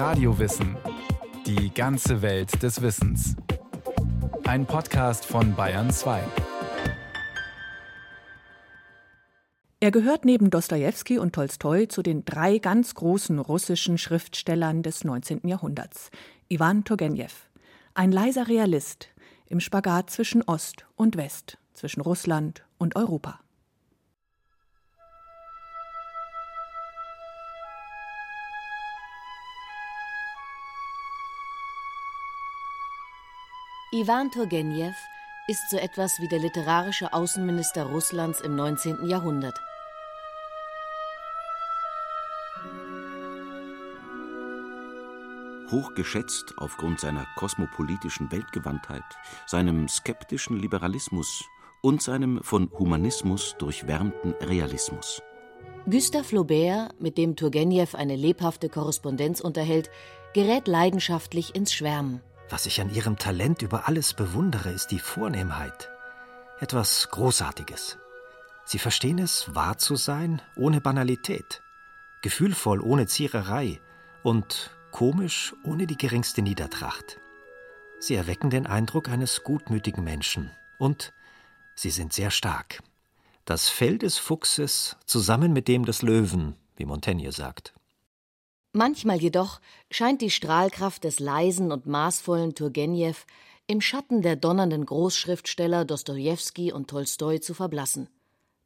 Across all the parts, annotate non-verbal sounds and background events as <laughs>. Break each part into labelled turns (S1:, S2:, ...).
S1: Radiowissen. Die ganze Welt des Wissens. Ein Podcast von Bayern 2.
S2: Er gehört neben Dostojewski und Tolstoi zu den drei ganz großen russischen Schriftstellern des 19. Jahrhunderts. Iwan Turgenew. Ein leiser Realist im Spagat zwischen Ost und West, zwischen Russland und Europa.
S3: Iwan Turgenew ist so etwas wie der literarische Außenminister Russlands im 19. Jahrhundert.
S4: Hochgeschätzt aufgrund seiner kosmopolitischen Weltgewandtheit, seinem skeptischen Liberalismus und seinem von Humanismus durchwärmten Realismus.
S3: Gustave Flaubert, mit dem Turgenew eine lebhafte Korrespondenz unterhält, gerät leidenschaftlich ins Schwärmen.
S5: Was ich an ihrem Talent über alles bewundere, ist die Vornehmheit. Etwas Großartiges. Sie verstehen es, wahr zu sein, ohne Banalität, gefühlvoll, ohne Ziererei und komisch, ohne die geringste Niedertracht. Sie erwecken den Eindruck eines gutmütigen Menschen und sie sind sehr stark. Das Fell des Fuchses zusammen mit dem des Löwen, wie Montaigne sagt.
S3: Manchmal jedoch scheint die Strahlkraft des leisen und maßvollen Turgenew im Schatten der donnernden Großschriftsteller Dostojewski und Tolstoi zu verblassen.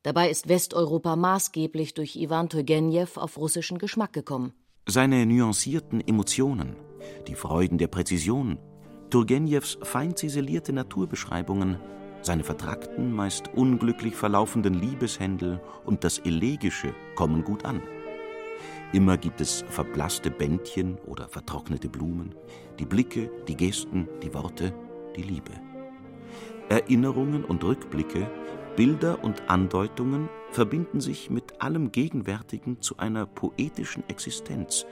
S3: Dabei ist Westeuropa maßgeblich durch Iwan Turgenew auf russischen Geschmack gekommen.
S4: Seine nuancierten Emotionen, die Freuden der Präzision, Turgenews fein ziselierte Naturbeschreibungen, seine vertrackten, meist unglücklich verlaufenden Liebeshändel und das Elegische kommen gut an. Immer gibt es verblasste Bändchen oder vertrocknete Blumen, die Blicke, die Gesten, die Worte, die Liebe. Erinnerungen und Rückblicke, Bilder und Andeutungen verbinden sich mit allem Gegenwärtigen zu einer poetischen Existenz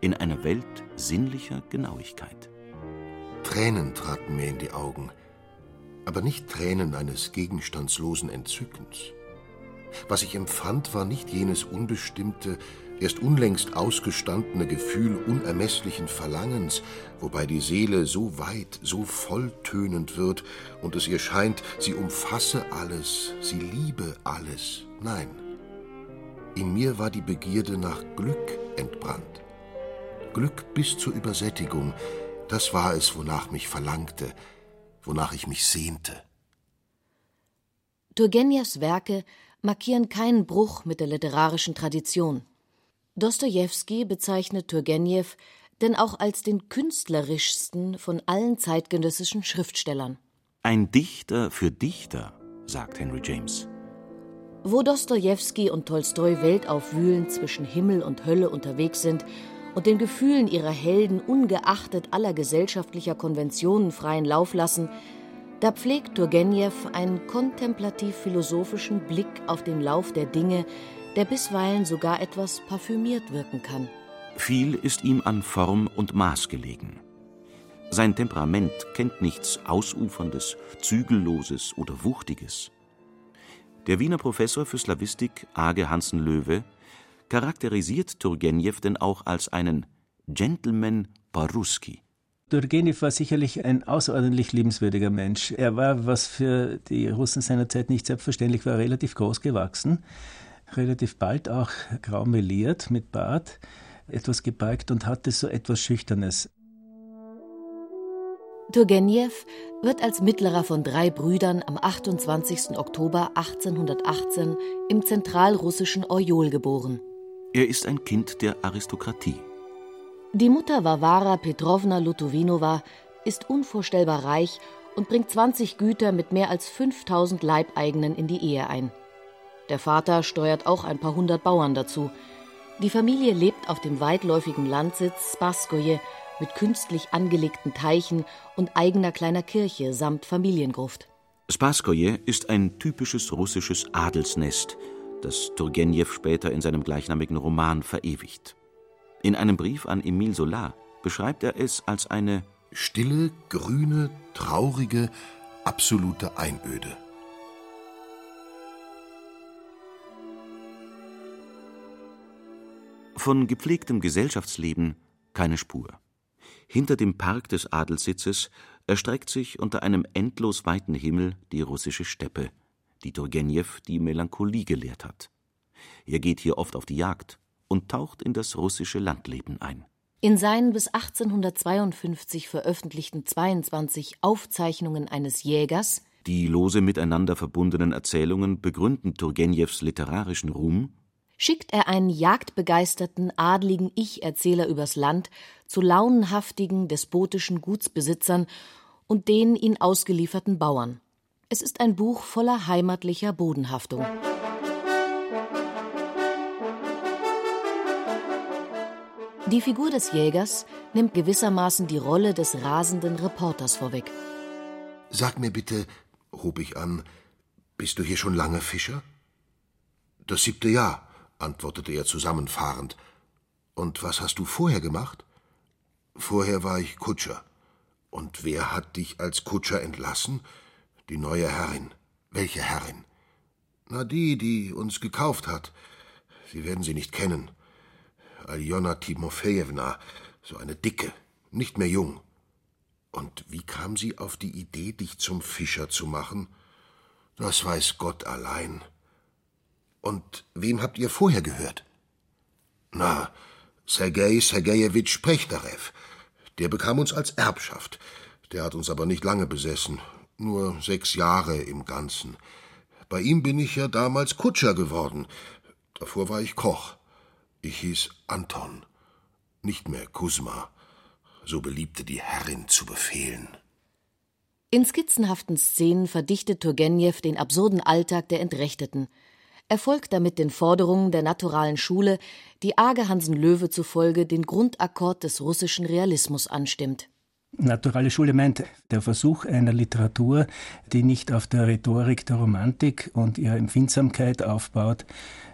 S4: in einer Welt sinnlicher Genauigkeit.
S6: Tränen traten mir in die Augen, aber nicht Tränen eines gegenstandslosen Entzückens. Was ich empfand, war nicht jenes unbestimmte, erst unlängst ausgestandene Gefühl unermesslichen Verlangens, wobei die Seele so weit, so volltönend wird und es ihr scheint, sie umfasse alles, sie liebe alles. Nein, in mir war die Begierde nach Glück entbrannt. Glück bis zur Übersättigung, das war es, wonach mich verlangte, wonach ich mich sehnte.
S3: Turgenjews Werke markieren keinen Bruch mit der literarischen Tradition. Dostojewski bezeichnet Turgenew denn auch als den künstlerischsten von allen zeitgenössischen Schriftstellern.
S4: Ein Dichter für Dichter, sagt Henry James.
S3: Wo Dostojewski und Tolstoi weltaufwühlend zwischen Himmel und Hölle unterwegs sind und den Gefühlen ihrer Helden ungeachtet aller gesellschaftlicher Konventionen freien Lauf lassen, da pflegt Turgenew einen kontemplativ-philosophischen Blick auf den Lauf der Dinge, der bisweilen sogar etwas parfümiert wirken kann.
S4: Viel ist ihm an Form und Maß gelegen. Sein Temperament kennt nichts Ausuferndes, Zügelloses oder Wuchtiges. Der Wiener Professor für Slawistik Age Hansen-Löwe charakterisiert Turgenew denn auch als einen Gentleman Paruski.
S7: Turgenew war sicherlich ein außerordentlich liebenswürdiger Mensch. Er war, was für die Russen seiner Zeit nicht selbstverständlich war, relativ groß gewachsen relativ bald auch <laughs> grau meliert mit Bart, etwas gebeugt und hatte so etwas Schüchternes.
S3: Turgenew wird als mittlerer von drei Brüdern am 28. Oktober 1818 im zentralrussischen Orjol geboren.
S4: Er ist ein Kind der Aristokratie.
S3: Die Mutter Varvara Petrovna Lutovinova ist unvorstellbar reich und bringt 20 Güter mit mehr als 5000 Leibeigenen in die Ehe ein. Der Vater steuert auch ein paar hundert Bauern dazu. Die Familie lebt auf dem weitläufigen Landsitz Spaskoje mit künstlich angelegten Teichen und eigener kleiner Kirche samt Familiengruft.
S4: Spaskoje ist ein typisches russisches Adelsnest, das Turgenew später in seinem gleichnamigen Roman verewigt. In einem Brief an Emile Solar beschreibt er es als eine
S6: stille, grüne, traurige, absolute Einöde.
S4: Von gepflegtem Gesellschaftsleben, Keine Spur. Hinter dem Park des Adelssitzes erstreckt sich unter einem endlos weiten Himmel die russische Steppe, die Turgenjew die Melancholie gelehrt hat. Er geht hier oft auf die Jagd und taucht in das russische Landleben ein.
S3: In seinen bis 1852 veröffentlichten 22 Aufzeichnungen eines Jägers
S4: Die lose miteinander verbundenen Erzählungen begründen Turgenjews literarischen Ruhm
S3: schickt er einen jagdbegeisterten adligen Ich-Erzähler übers Land zu launenhaftigen, despotischen Gutsbesitzern und den ihnen ausgelieferten Bauern. Es ist ein Buch voller heimatlicher Bodenhaftung. Die Figur des Jägers nimmt gewissermaßen die Rolle des rasenden Reporters vorweg.
S6: Sag mir bitte, hob ich an, bist du hier schon lange Fischer? Das siebte Jahr, antwortete er zusammenfahrend. Und was hast du vorher gemacht? Vorher war ich Kutscher. Und wer hat dich als Kutscher entlassen? Die neue Herrin. Welche Herrin? Na, die, die uns gekauft hat. Sie werden sie nicht kennen. Aljona Timofejewna, so eine Dicke, nicht mehr jung. Und wie kam sie auf die Idee, dich zum Fischer zu machen? Das weiß Gott allein. Und wem habt ihr vorher gehört? Na, Sergei Sergejewitsch Prechtarew. Der bekam uns als Erbschaft. Der hat uns aber nicht lange besessen. Nur sechs Jahre im Ganzen. Bei ihm bin ich ja damals Kutscher geworden. Davor war ich Koch. Ich hieß Anton, nicht mehr Kusma. So beliebte die Herrin zu befehlen.
S3: In skizzenhaften Szenen verdichtet Turgenjew den absurden Alltag der Entrechteten. Er folgt damit den Forderungen der naturalen Schule, die Age Hansen Löwe zufolge den Grundakkord des russischen Realismus anstimmt.
S7: Naturale Schule meint der Versuch einer Literatur, die nicht auf der Rhetorik der Romantik und ihrer Empfindsamkeit aufbaut,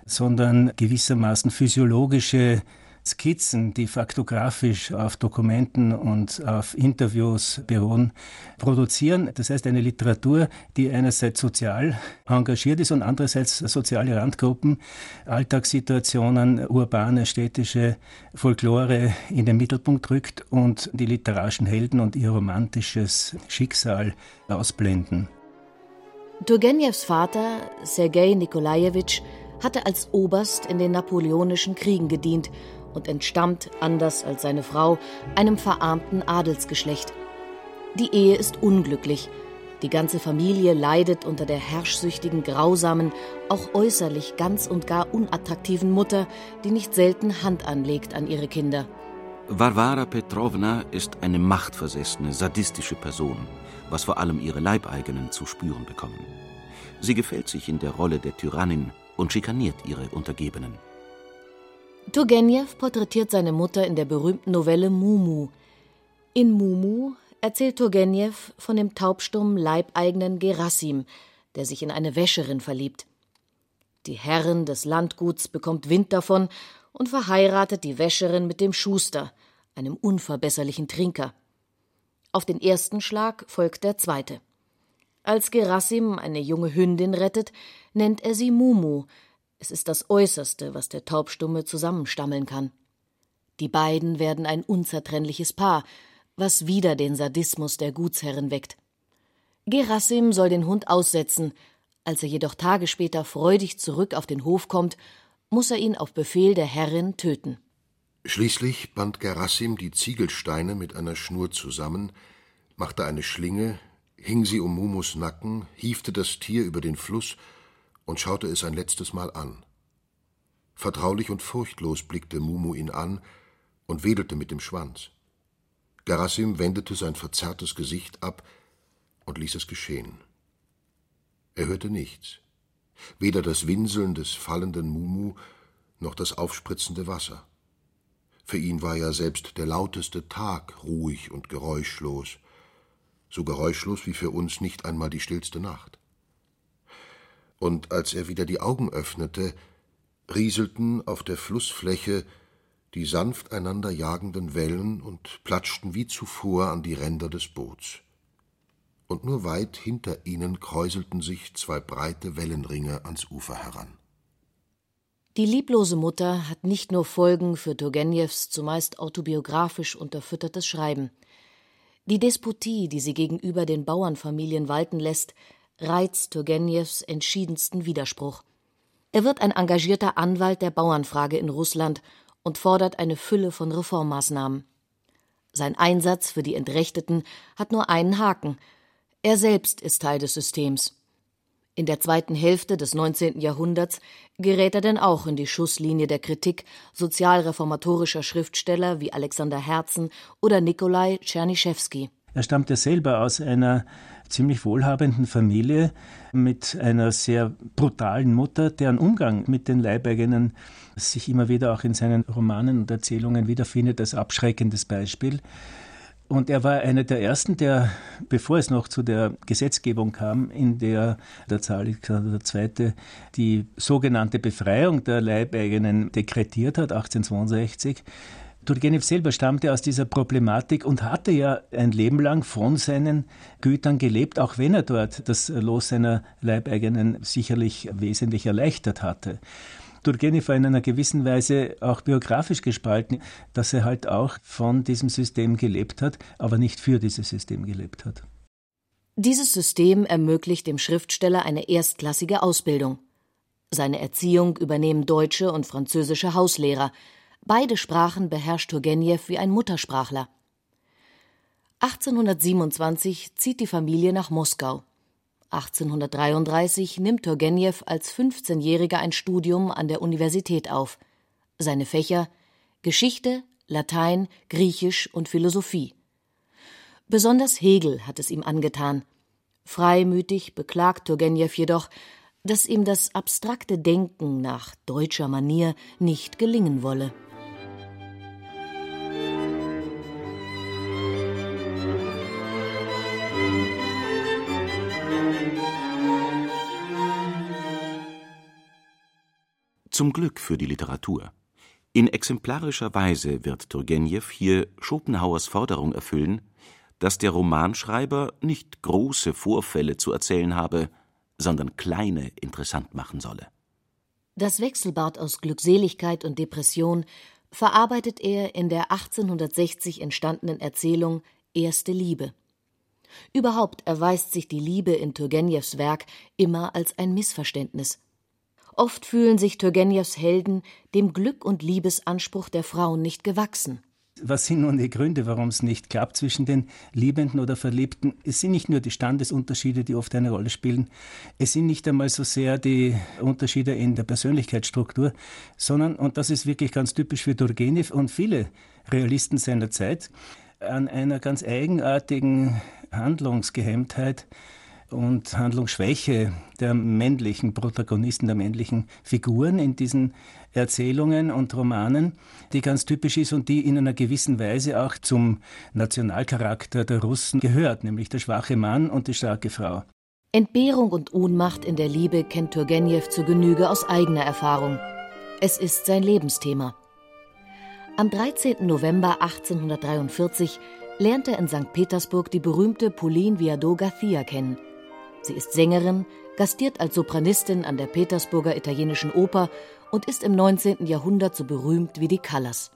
S7: sondern gewissermaßen physiologische Skizzen, die faktografisch auf Dokumenten und auf Interviews beruhen, produzieren. Das heißt eine Literatur, die einerseits sozial engagiert ist und andererseits soziale Randgruppen, Alltagssituationen, urbane, städtische Folklore in den Mittelpunkt rückt und die literarischen Helden und ihr romantisches Schicksal ausblenden.
S3: Turgenjews Vater, Sergei Nikolajewitsch, hatte als Oberst in den napoleonischen Kriegen gedient und entstammt, anders als seine Frau, einem verarmten Adelsgeschlecht. Die Ehe ist unglücklich. Die ganze Familie leidet unter der herrschsüchtigen, grausamen, auch äußerlich ganz und gar unattraktiven Mutter, die nicht selten Hand anlegt an ihre Kinder.
S4: Varvara Petrovna ist eine machtversessene, sadistische Person, was vor allem ihre Leibeigenen zu spüren bekommen. Sie gefällt sich in der Rolle der Tyrannin und schikaniert ihre Untergebenen.
S3: Turgenew porträtiert seine Mutter in der berühmten Novelle Mumu. In Mumu erzählt Turgenew von dem taubstummen Leibeigenen Gerassim, der sich in eine Wäscherin verliebt. Die Herrin des Landguts bekommt Wind davon und verheiratet die Wäscherin mit dem Schuster, einem unverbesserlichen Trinker. Auf den ersten Schlag folgt der zweite. Als Gerassim eine junge Hündin rettet, nennt er sie Mumu. Es ist das Äußerste, was der Taubstumme zusammenstammeln kann. Die beiden werden ein unzertrennliches Paar, was wieder den Sadismus der Gutsherrin weckt. Gerassim soll den Hund aussetzen, als er jedoch Tage später freudig zurück auf den Hof kommt, muss er ihn auf Befehl der Herrin töten.
S6: Schließlich band Gerassim die Ziegelsteine mit einer Schnur zusammen, machte eine Schlinge, hing sie um Mumus Nacken, hiefte das Tier über den Fluss und schaute es ein letztes Mal an. Vertraulich und furchtlos blickte Mumu ihn an und wedelte mit dem Schwanz. Gerassim wendete sein verzerrtes Gesicht ab und ließ es geschehen. Er hörte nichts, weder das Winseln des fallenden Mumu noch das aufspritzende Wasser. Für ihn war ja selbst der lauteste Tag ruhig und geräuschlos, so geräuschlos wie für uns nicht einmal die stillste Nacht. Und als er wieder die Augen öffnete, rieselten auf der Flussfläche die sanft einander jagenden Wellen und platschten wie zuvor an die Ränder des Boots. Und nur weit hinter ihnen kräuselten sich zwei breite Wellenringe ans Ufer heran.
S3: Die lieblose Mutter hat nicht nur Folgen für Turgenjews zumeist autobiografisch unterfüttertes Schreiben. Die Despotie, die sie gegenüber den Bauernfamilien walten lässt, reizt Turgenjews entschiedensten Widerspruch. Er wird ein engagierter Anwalt der Bauernfrage in Russland und fordert eine Fülle von Reformmaßnahmen. Sein Einsatz für die Entrechteten hat nur einen Haken. Er selbst ist Teil des Systems. In der zweiten Hälfte des 19. Jahrhunderts gerät er denn auch in die Schusslinie der Kritik sozialreformatorischer Schriftsteller wie Alexander Herzen oder Nikolai Tschernischewski.
S7: Er stammte selber aus einer ziemlich wohlhabenden Familie mit einer sehr brutalen Mutter, deren Umgang mit den Leibeigenen sich immer wieder auch in seinen Romanen und Erzählungen wiederfindet als abschreckendes Beispiel. Und er war einer der ersten, der, bevor es noch zu der Gesetzgebung kam, in der der Zahl Alexander II. die sogenannte Befreiung der Leibeigenen dekretiert hat, 1862. Turgenev selber stammte aus dieser Problematik und hatte ja ein Leben lang von seinen Gütern gelebt, auch wenn er dort das Los seiner Leibeigenen sicherlich wesentlich erleichtert hatte. Turgenev war in einer gewissen Weise auch biografisch gespalten, dass er halt auch von diesem System gelebt hat, aber nicht für dieses System gelebt hat.
S3: Dieses System ermöglicht dem Schriftsteller eine erstklassige Ausbildung. Seine Erziehung übernehmen deutsche und französische Hauslehrer. Beide Sprachen beherrscht Turgenev wie ein Muttersprachler. 1827 zieht die Familie nach Moskau. 1833 nimmt Turgenev als 15-Jähriger ein Studium an der Universität auf. Seine Fächer Geschichte, Latein, Griechisch und Philosophie. Besonders Hegel hat es ihm angetan. Freimütig beklagt Turgenev jedoch, dass ihm das abstrakte Denken nach deutscher Manier nicht gelingen wolle.
S4: Zum Glück für die Literatur. In exemplarischer Weise wird Turgenev hier Schopenhauers Forderung erfüllen, dass der Romanschreiber nicht große Vorfälle zu erzählen habe, sondern kleine interessant machen solle.
S3: Das Wechselbad aus Glückseligkeit und Depression verarbeitet er in der 1860 entstandenen Erzählung Erste Liebe. Überhaupt erweist sich die Liebe in Turgenjews Werk immer als ein Missverständnis. Oft fühlen sich Turgenjews Helden dem Glück und Liebesanspruch der Frauen nicht gewachsen.
S7: Was sind nun die Gründe, warum es nicht klappt zwischen den Liebenden oder Verliebten? Es sind nicht nur die Standesunterschiede, die oft eine Rolle spielen. Es sind nicht einmal so sehr die Unterschiede in der Persönlichkeitsstruktur, sondern, und das ist wirklich ganz typisch für Turgenev und viele Realisten seiner Zeit, an einer ganz eigenartigen Handlungsgehemmtheit und Handlungsschwäche der männlichen Protagonisten, der männlichen Figuren in diesen Erzählungen und Romanen, die ganz typisch ist und die in einer gewissen Weise auch zum Nationalcharakter der Russen gehört, nämlich der schwache Mann und die starke Frau.
S3: Entbehrung und Ohnmacht in der Liebe kennt Turgenev zur Genüge aus eigener Erfahrung. Es ist sein Lebensthema. Am 13. November 1843 lernt er in St. Petersburg die berühmte Pauline Viardot Garcia kennen – Sie ist Sängerin, gastiert als Sopranistin an der Petersburger Italienischen Oper und ist im 19. Jahrhundert so berühmt wie die Callas.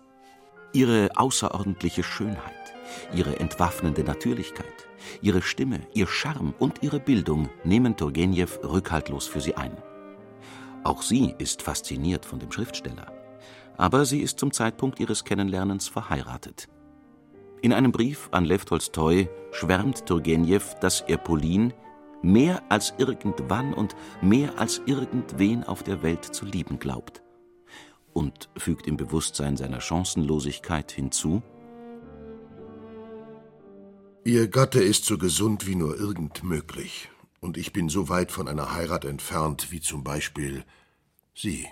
S4: Ihre außerordentliche Schönheit, ihre entwaffnende Natürlichkeit, ihre Stimme, ihr Charme und ihre Bildung nehmen Turgenev rückhaltlos für sie ein. Auch sie ist fasziniert von dem Schriftsteller. Aber sie ist zum Zeitpunkt ihres Kennenlernens verheiratet. In einem Brief an Lev Tolstoi schwärmt Turgenev, dass er Pauline mehr als irgendwann und mehr als irgendwen auf der Welt zu lieben glaubt. Und fügt im Bewusstsein seiner Chancenlosigkeit hinzu,
S6: Ihr Gatte ist so gesund wie nur irgend möglich, und ich bin so weit von einer Heirat entfernt wie zum Beispiel Sie.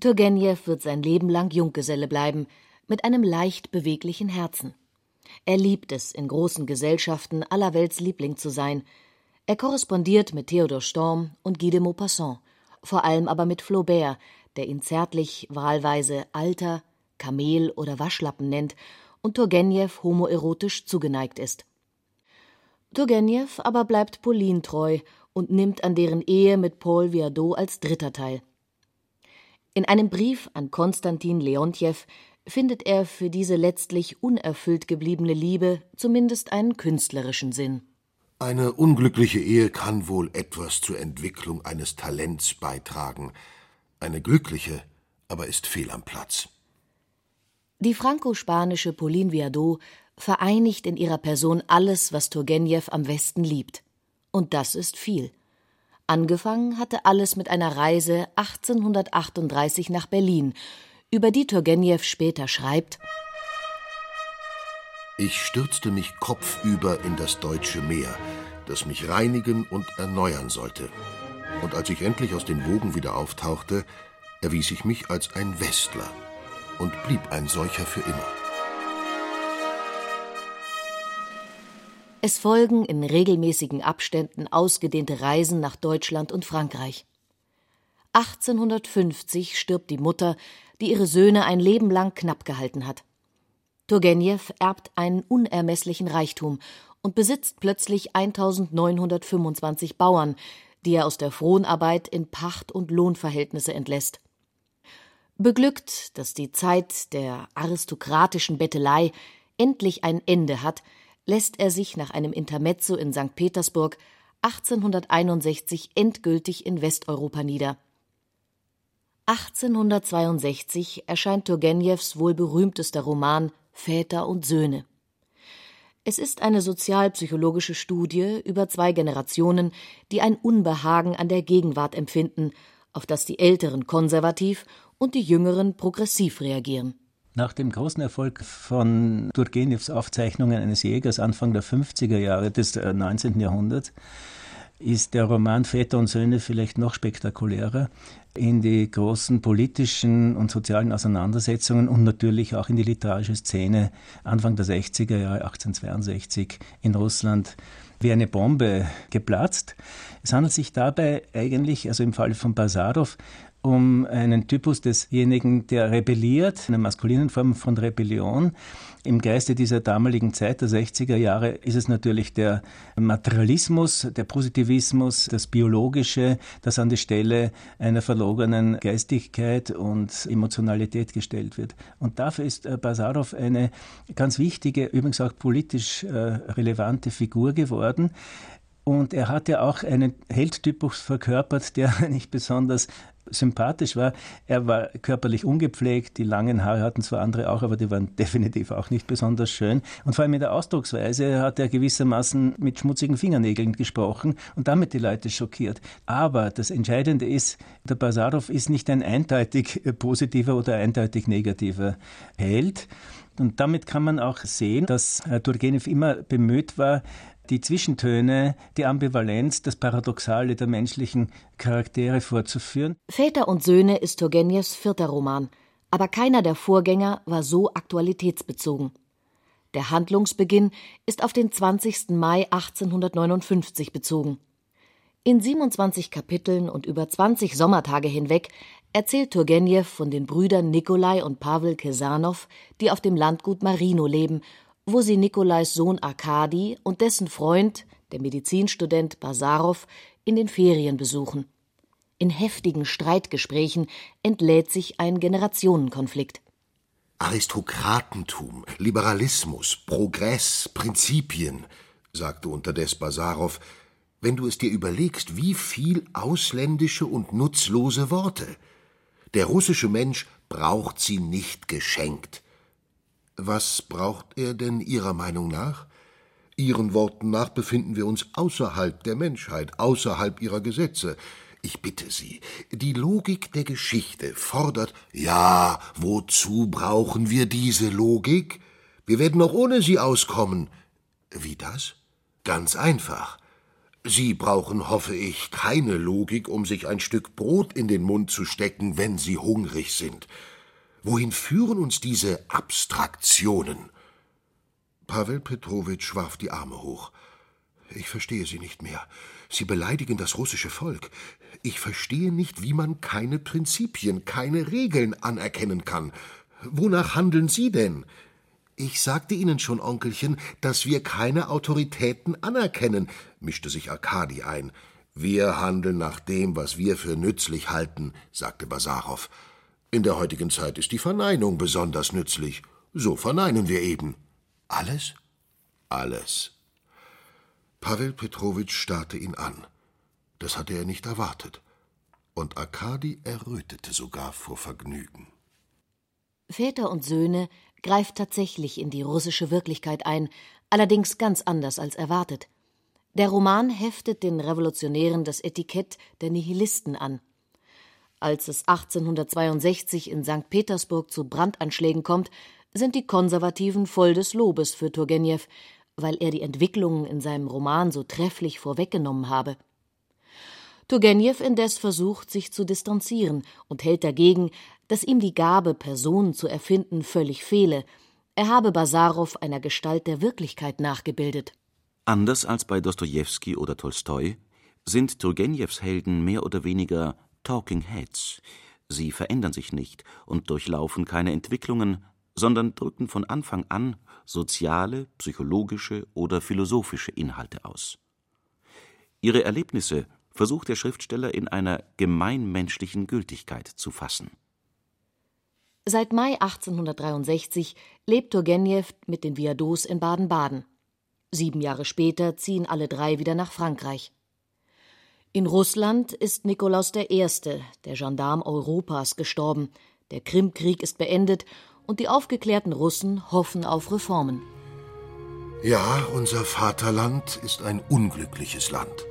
S3: Turgenev wird sein Leben lang Junggeselle bleiben, mit einem leicht beweglichen Herzen. Er liebt es, in großen Gesellschaften aller Welts Liebling zu sein, er korrespondiert mit Theodor Storm und Guy de Maupassant, vor allem aber mit Flaubert, der ihn zärtlich wahlweise Alter, Kamel oder Waschlappen nennt und Turgenev homoerotisch zugeneigt ist. Turgenev aber bleibt Pauline treu und nimmt an deren Ehe mit Paul Viardot als Dritter teil. In einem Brief an Konstantin Leontjew findet er für diese letztlich unerfüllt gebliebene Liebe zumindest einen künstlerischen Sinn.
S6: Eine unglückliche Ehe kann wohl etwas zur Entwicklung eines Talents beitragen. Eine glückliche aber ist fehl am Platz.
S3: Die franco-spanische Pauline Viardot vereinigt in ihrer Person alles, was Turgenew am Westen liebt. Und das ist viel. Angefangen hatte alles mit einer Reise 1838 nach Berlin, über die Turgenew später schreibt:
S6: Ich stürzte mich kopfüber in das deutsche Meer, das mich reinigen und erneuern sollte. Und als ich endlich aus den Wogen wieder auftauchte, erwies ich mich als ein Westler und blieb ein solcher für immer.
S3: Es folgen in regelmäßigen Abständen ausgedehnte Reisen nach Deutschland und Frankreich. 1850 stirbt die Mutter, die ihre Söhne ein Leben lang knapp gehalten hat. Turgenew erbt einen unermesslichen Reichtum und besitzt plötzlich 1925 Bauern, die er aus der Fronarbeit in Pacht- und Lohnverhältnisse entlässt. Beglückt, dass die Zeit der aristokratischen Bettelei endlich ein Ende hat, lässt er sich nach einem Intermezzo in St. Petersburg 1861 endgültig in Westeuropa nieder. 1862 erscheint Turgenjews wohl berühmtester Roman Väter und Söhne. Es ist eine sozialpsychologische Studie über zwei Generationen, die ein Unbehagen an der Gegenwart empfinden, auf das die Älteren konservativ und die Jüngeren progressiv reagieren.
S7: Nach dem großen Erfolg von Turgenevs Aufzeichnungen eines Jägers Anfang der 50er Jahre des 19. Äh, Jahrhunderts ist der Roman Väter und Söhne vielleicht noch spektakulärer in die großen politischen und sozialen Auseinandersetzungen und natürlich auch in die literarische Szene Anfang der 60er Jahre 1862 in Russland wie eine Bombe geplatzt. Es handelt sich dabei eigentlich, also im Fall von Basarow, um einen Typus desjenigen, der rebelliert, eine maskulinen Form von Rebellion. Im Geiste dieser damaligen Zeit, der 60er Jahre, ist es natürlich der Materialismus, der Positivismus, das Biologische, das an die Stelle einer verlogenen Geistigkeit und Emotionalität gestellt wird. Und dafür ist äh, Basarow eine ganz wichtige, übrigens auch politisch äh, relevante Figur geworden. Und er hat ja auch einen Heldtypus verkörpert, der <laughs> nicht besonders sympathisch war. Er war körperlich ungepflegt, die langen Haare hatten zwar andere auch, aber die waren <laughs> definitiv auch nicht besonders schön. Und vor allem in der Ausdrucksweise hat er gewissermaßen mit schmutzigen Fingernägeln gesprochen und damit die Leute schockiert. Aber das Entscheidende ist, der Basarow ist nicht ein eindeutig <laughs> positiver oder eindeutig negativer Held. Und damit kann man auch sehen, dass Turgenev immer bemüht war, die Zwischentöne, die Ambivalenz, das Paradoxale der menschlichen Charaktere vorzuführen.
S3: Väter und Söhne ist Turgenjews vierter Roman, aber keiner der Vorgänger war so aktualitätsbezogen. Der Handlungsbeginn ist auf den 20. Mai 1859 bezogen. In 27 Kapiteln und über 20 Sommertage hinweg erzählt Turgenjew von den Brüdern Nikolai und Pavel Kesanow, die auf dem Landgut Marino leben wo sie Nikolais Sohn Arkadi und dessen Freund, der Medizinstudent Basarow, in den Ferien besuchen. In heftigen Streitgesprächen entlädt sich ein Generationenkonflikt.
S6: Aristokratentum, Liberalismus, Progress, Prinzipien, sagte unterdes Basarow, wenn du es dir überlegst, wie viel ausländische und nutzlose Worte. Der russische Mensch braucht sie nicht geschenkt. Was braucht er denn Ihrer Meinung nach? Ihren Worten nach befinden wir uns außerhalb der Menschheit, außerhalb ihrer Gesetze. Ich bitte Sie, die Logik der Geschichte fordert, ja, wozu brauchen wir diese Logik? Wir werden auch ohne sie auskommen. Wie das? Ganz einfach. Sie brauchen, hoffe ich, keine Logik, um sich ein Stück Brot in den Mund zu stecken, wenn Sie hungrig sind. Wohin führen uns diese Abstraktionen? Pavel Petrowitsch warf die Arme hoch. Ich verstehe Sie nicht mehr. Sie beleidigen das russische Volk. Ich verstehe nicht, wie man keine Prinzipien, keine Regeln anerkennen kann. Wonach handeln Sie denn? Ich sagte Ihnen schon, Onkelchen, dass wir keine Autoritäten anerkennen, mischte sich Arkadi ein. Wir handeln nach dem, was wir für nützlich halten, sagte Basarow. In der heutigen Zeit ist die Verneinung besonders nützlich. So verneinen wir eben. Alles? Alles. Pavel Petrowitsch starrte ihn an. Das hatte er nicht erwartet. Und Arkadi errötete sogar vor Vergnügen.
S3: Väter und Söhne greift tatsächlich in die russische Wirklichkeit ein, allerdings ganz anders als erwartet. Der Roman heftet den Revolutionären das Etikett der Nihilisten an. Als es 1862 in St. Petersburg zu Brandanschlägen kommt, sind die Konservativen voll des Lobes für Turgenew, weil er die Entwicklungen in seinem Roman so trefflich vorweggenommen habe. Turgenew indes versucht, sich zu distanzieren und hält dagegen, dass ihm die Gabe, Personen zu erfinden, völlig fehle. Er habe Basarow einer Gestalt der Wirklichkeit nachgebildet.
S4: Anders als bei Dostojewski oder Tolstoi sind Turgenjews Helden mehr oder weniger Talking Heads. Sie verändern sich nicht und durchlaufen keine Entwicklungen, sondern drücken von Anfang an soziale, psychologische oder philosophische Inhalte aus. Ihre Erlebnisse versucht der Schriftsteller in einer gemeinmenschlichen Gültigkeit zu fassen.
S3: Seit Mai 1863 lebt Turgenew mit den Viados in Baden-Baden. Sieben Jahre später ziehen alle drei wieder nach Frankreich. In Russland ist Nikolaus I., der Gendarm Europas, gestorben. Der Krimkrieg ist beendet und die aufgeklärten Russen hoffen auf Reformen.
S6: Ja, unser Vaterland ist ein unglückliches Land,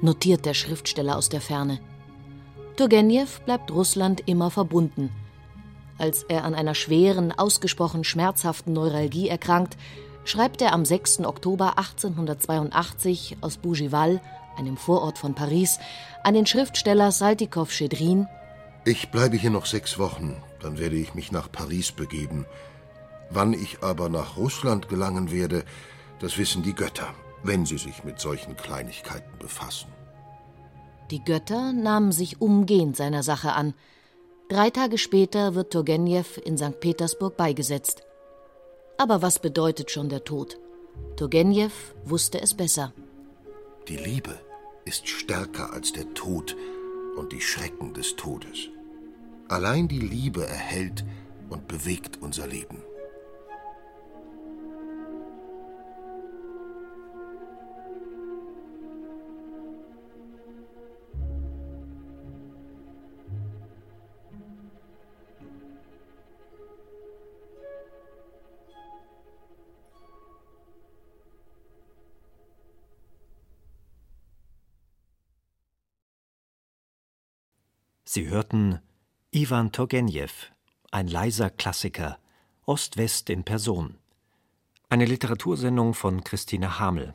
S3: notiert der Schriftsteller aus der Ferne. Turgenew bleibt Russland immer verbunden. Als er an einer schweren, ausgesprochen schmerzhaften Neuralgie erkrankt, schreibt er am 6. Oktober 1882 aus Bougival, einem Vorort von Paris, an den Schriftsteller Saltikow-Schedrin:
S6: Ich bleibe hier noch sechs Wochen, dann werde ich mich nach Paris begeben. Wann ich aber nach Russland gelangen werde, das wissen die Götter, wenn sie sich mit solchen Kleinigkeiten befassen.
S3: Die Götter nahmen sich umgehend seiner Sache an. Drei Tage später wird Turgenew in St. Petersburg beigesetzt. Aber was bedeutet schon der Tod? Turgenew wusste es besser.
S6: Die Liebe ist stärker als der Tod und die Schrecken des Todes. Allein die Liebe erhält und bewegt unser Leben.
S5: Sie hörten Iwan Turgenew, ein leiser Klassiker, Ost-West in Person. Eine Literatursendung von Christine Hamel.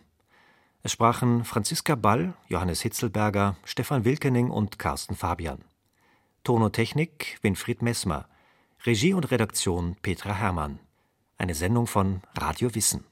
S5: Es sprachen Franziska Ball, Johannes Hitzelberger, Stefan Wilkening und Carsten Fabian. Tonotechnik Winfried Messmer. Regie und Redaktion Petra Herrmann. Eine Sendung von Radio Wissen.